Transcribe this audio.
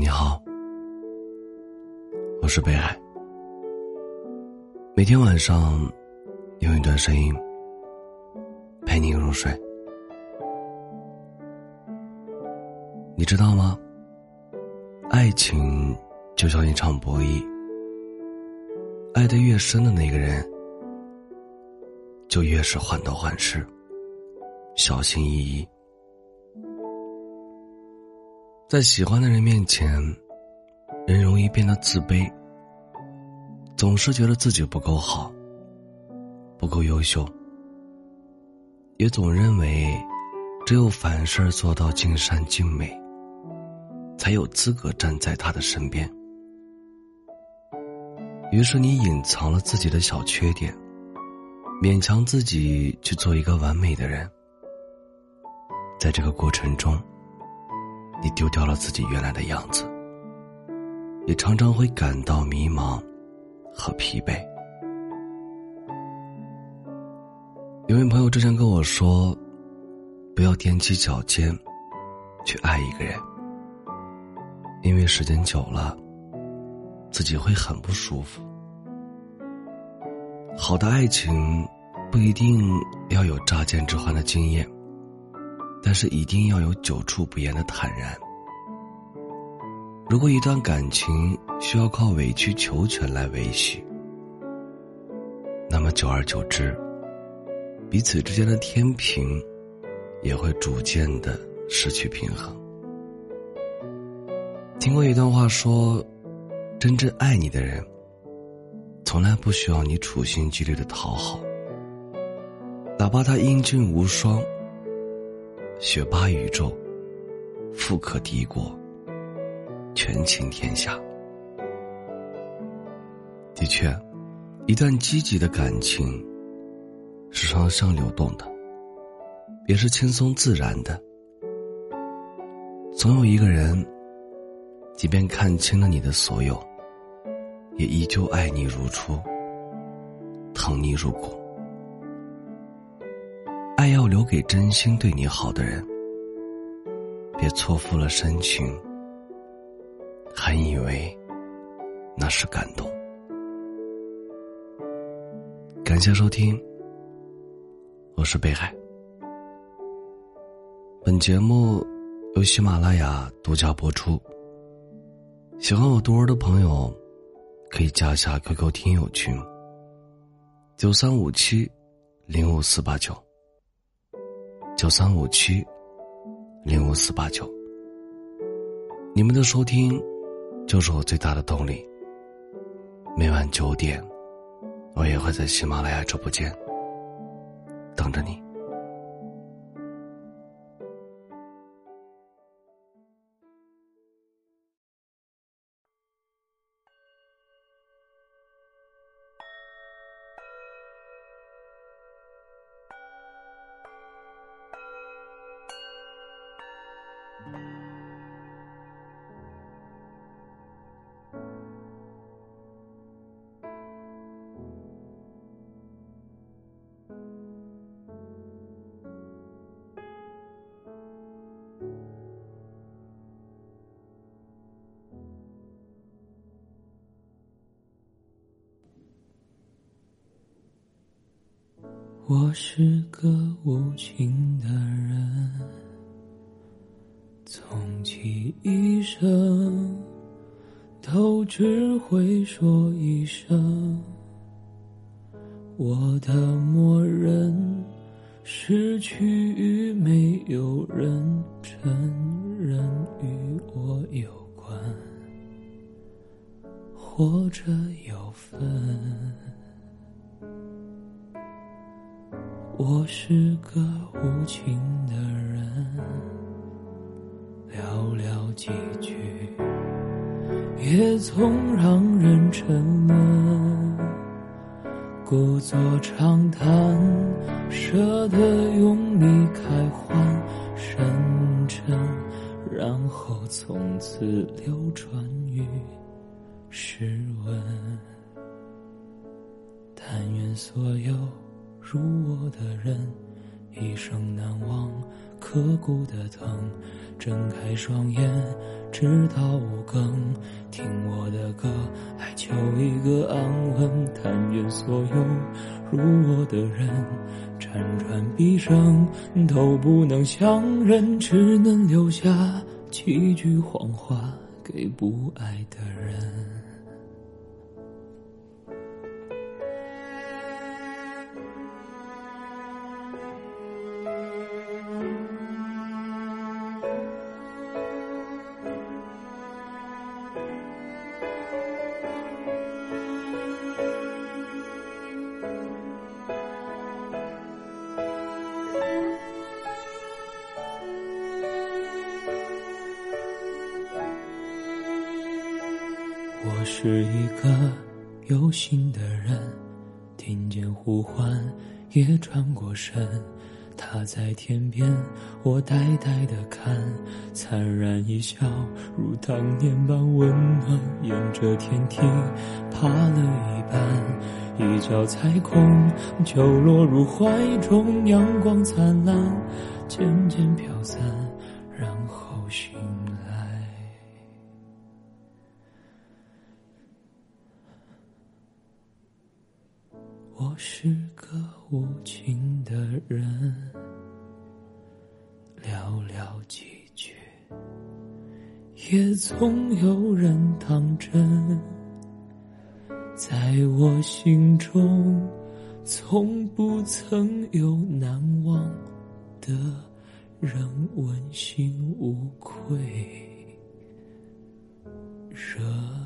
你好，我是北海。每天晚上用一段声音陪你入睡。你知道吗？爱情就像一场博弈，爱的越深的那个人，就越是患得患失，小心翼翼。在喜欢的人面前，人容易变得自卑，总是觉得自己不够好，不够优秀，也总认为只有凡事做到尽善尽美，才有资格站在他的身边。于是你隐藏了自己的小缺点，勉强自己去做一个完美的人，在这个过程中。你丢掉了自己原来的样子，也常常会感到迷茫和疲惫。有位朋友之前跟我说：“不要踮起脚尖去爱一个人，因为时间久了，自己会很不舒服。”好的爱情不一定要有乍见之欢的经验。但是一定要有久处不厌的坦然。如果一段感情需要靠委曲求全来维系，那么久而久之，彼此之间的天平也会逐渐的失去平衡。听过一段话说，真正爱你的人，从来不需要你处心积虑的讨好，哪怕他英俊无双。雪八宇宙，富可敌国，权倾天下。的确，一段积极的感情是双向流动的，也是轻松自然的。总有一个人，即便看清了你的所有，也依旧爱你如初，疼你入骨。要留给真心对你好的人，别错付了深情，还以为那是感动。感谢收听，我是北海。本节目由喜马拉雅独家播出。喜欢我读文的朋友，可以加下 QQ 听友群：九三五七零五四八九。九三五七零五四八九，你们的收听就是我最大的动力。每晚九点，我也会在喜马拉雅直播间等着你。我是个无情的人，穷其一生都只会说一声，我的默认失去与没有人真我是个无情的人，寥寥几句也总让人沉沦，故作长谈，舍得用离开换深沉，然后从此流传于诗文。但愿所有。如我的人，一生难忘，刻骨的疼。睁开双眼，直到五更，听我的歌，还求一个安稳，但愿所有如我的人，辗转毕生都不能相认，只能留下几句谎话给不爱的人。我是一个有心的人，听见呼唤也转过身。他在天边，我呆呆的看，灿然一笑，如当年般温暖。沿着天梯爬了一半，一脚踩空，就落入怀中。阳光灿烂，渐渐飘散，我是个无情的人寥寥几句也总有人当真在我心中从不曾有难忘的人问心无愧热